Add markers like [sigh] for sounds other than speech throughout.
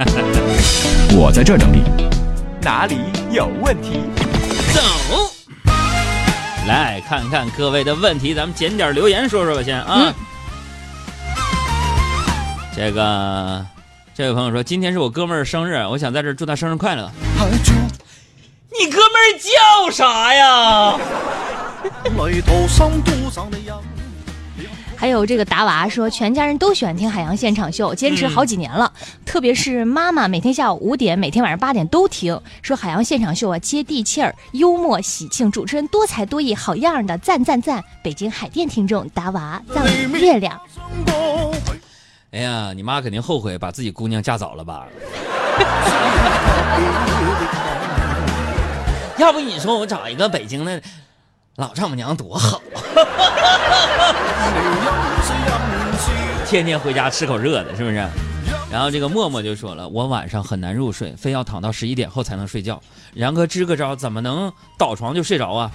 [laughs] 我在这整理，哪里有问题？走，来看看各位的问题，咱们捡点留言说说吧，先啊。这个这位朋友说，今天是我哥们儿生日，我想在这儿祝他生日快乐。你哥们儿叫啥呀？[laughs] 还有这个达娃说，全家人都喜欢听海洋现场秀，坚持好几年了。特别是妈妈，每天下午五点，每天晚上八点都听。说海洋现场秀啊，接地气儿，幽默喜庆，主持人多才多艺，好样的，赞赞赞！北京海淀听众达娃，赞月亮。哎呀，你妈肯定后悔把自己姑娘嫁早了吧？[laughs] [laughs] 要不你说我找一个北京的老丈母娘多好，[laughs] 天天回家吃口热的，是不是？然后这个默默就说了，我晚上很难入睡，非要躺到十一点后才能睡觉。然哥支个招，怎么能倒床就睡着啊？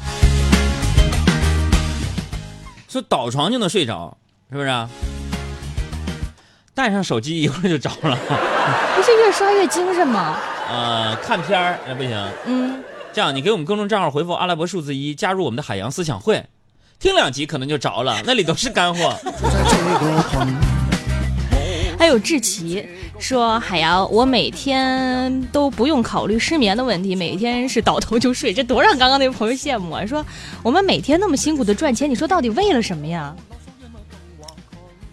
说倒床就能睡着，是不是？带上手机一会儿就着了。不是越刷越精神吗？呃，看片儿那不行。嗯，这样你给我们公众账号回复阿拉伯数字一，加入我们的海洋思想会，听两集可能就着了，那里都是干货。[laughs] 还有志奇说：“海洋，我每天都不用考虑失眠的问题，每天是倒头就睡，这多让刚刚那位朋友羡慕啊！说我们每天那么辛苦的赚钱，你说到底为了什么呀？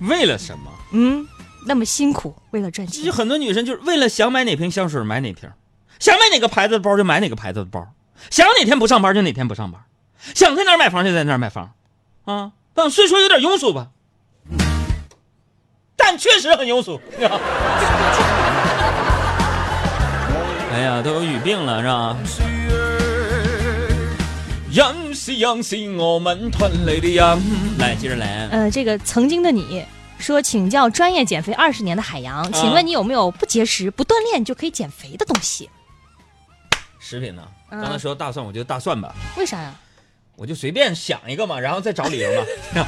为了什么？嗯，那么辛苦，为了赚钱其实。很多女生就是为了想买哪瓶香水买哪瓶，想买哪个牌子的包就买哪个牌子的包，想哪天不上班就哪天不上班，想在哪儿买房就在哪儿买房，啊，但虽说有点庸俗吧，但确实很庸俗。[laughs] 哎呀，都有语病了是吧？人是人是我们团里的人。[laughs] 来，接着来。呃，这个曾经的你说，请教专业减肥二十年的海洋，请问你有没有不节食、不锻炼就可以减肥的东西？食品呢？嗯刚才说大蒜，我就大蒜吧，为啥呀？我就随便想一个嘛，然后再找理由嘛。[laughs]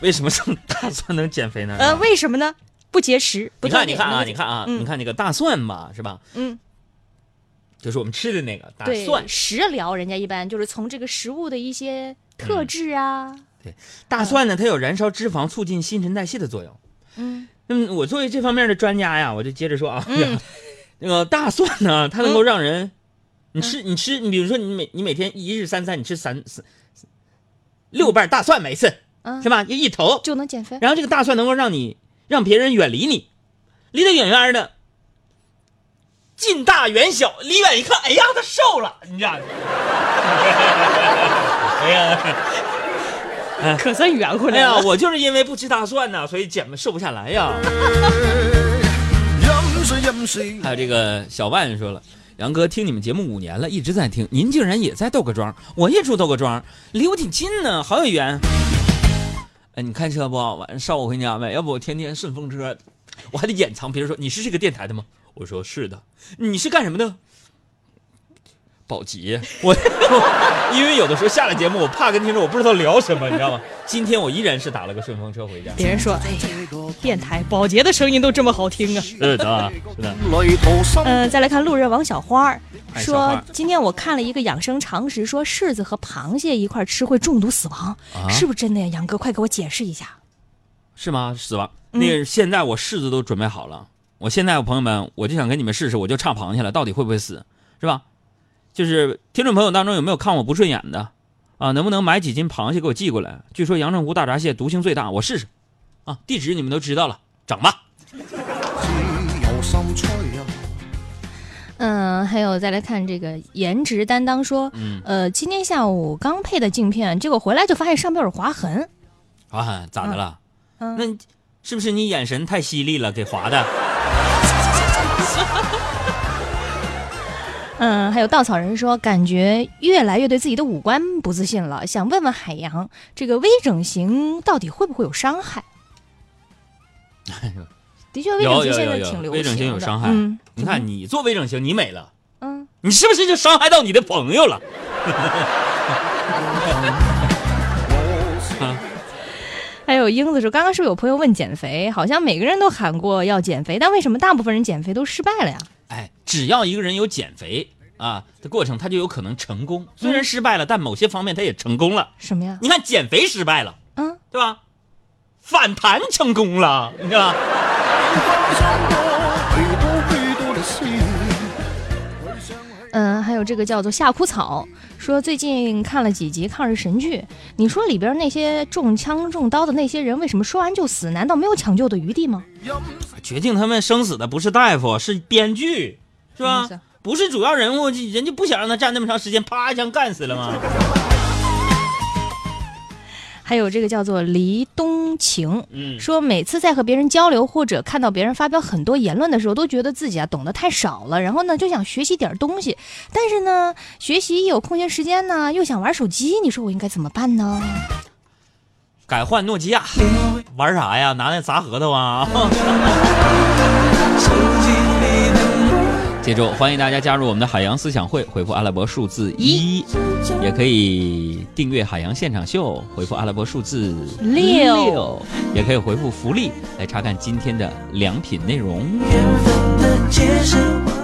为什么说大蒜能减肥呢？呃，为什么呢？不节食，不你看，你看啊，你看啊，嗯你看那个大蒜嘛，是吧？嗯，就是我们吃的那个大，蒜。食疗人家一般就是从这个食物的一些特质啊，对大蒜呢，它有燃烧脂肪、促进新陈代谢的作用。嗯那么，我作为这方面的专家呀，我就接着说啊，嗯 [laughs] 那个大蒜呢，它能够让人，你吃你吃，你比如说你每你每天一日三餐，你吃三四六瓣大蒜每次嗯是吧？一一头，就能减肥。然后这个大蒜能够让你让别人远离你，离得远远的，近大远小，离远一看，哎呀，他瘦了，你知道吗？[laughs] 哎呀，可算圆回哎呀，我就是因为不吃大蒜呢，所以减瘦不下来呀。[laughs] 还有这个小万说了。杨哥听你们节目五年了，一直在听，您竟然也在豆各庄，我也住豆各庄，离我挺近呢，好有缘。哎，你开车不？晚上捎我回家呗，要不我天天顺风车，我还得掩藏。别人说你是这个电台的吗？我说是的。你是干什么的？保洁。[laughs] 我因为有的时候下了节目，我怕跟听众我不知道聊什么，你知道吗？今天我依然是打了个顺风车回家。别人说，哎呀，电台保洁的声音都这么好听啊。是的，是的。[laughs] 呃，再来看路人王小花儿说今天我看了一个养生常识，说柿子和螃蟹一块吃会中毒死亡，啊是不是真的呀？杨哥，快给我解释一下。是吗？死亡？嗯那个现在我柿子都准备好了，我现在朋友们，我就想跟你们试试，我就唱螃蟹了，到底会不会死，是吧？就是听众朋友当中有没有看我不顺眼的啊？能不能买几斤螃蟹给我寄过来？据说阳澄湖大闸蟹毒性最大，我试试。啊，地址你们都知道了，整吧。嗯，还有再来看这个颜值担当说，嗯，呃，今天下午刚配的镜片，结果回来就发现上边有划痕。划痕，咋的了？嗯那是不是你眼神太犀利了，给划的？嗯，还有稻草人说，感觉越来越对自己的五官不自信了，想问问海洋，这个微整形到底会不会有伤害？[laughs] 的确，微整形现在挺流行的。微整形有伤害。嗯，你看你做微整形，你美了，嗯，你是不是就伤害到你的朋友了？[laughs] 还有友英子说，刚刚是不是有朋友问减肥？好像每个人都喊过要减肥，但为什么大部分人减肥都失败了呀？哎，只要一个人有减肥啊的过程，他就有可能成功。虽然失败了，但某些方面他也成功了。什么呀？你看，减肥失败了，嗯，对吧？反弹成功了，你知道吧？嗯，[laughs] 还有这个叫做夏枯草，说最近看了几集抗日神剧，你说里边那些中枪中刀的那些人，为什么说完就死？难道没有抢救的余地吗？决定他们生死的不是大夫，是编剧，是吧？不是主要人物，人家不想让他站那么长时间，啪一枪干死了吗？[laughs] 还有这个叫做黎东晴，嗯，说每次在和别人交流或者看到别人发表很多言论的时候，都觉得自己啊懂得太少了，然后呢就想学习点东西，但是呢学习一有空闲时间呢又想玩手机，你说我应该怎么办呢？改换诺基亚，玩啥呀？拿那砸核桃啊？[laughs] 记住，欢迎大家加入我们的海洋思想会，回复阿拉伯数字一，也可以订阅海洋现场秀，回复阿拉伯数字六也可以回复福利来查看今天的良品内容。缘分的界限。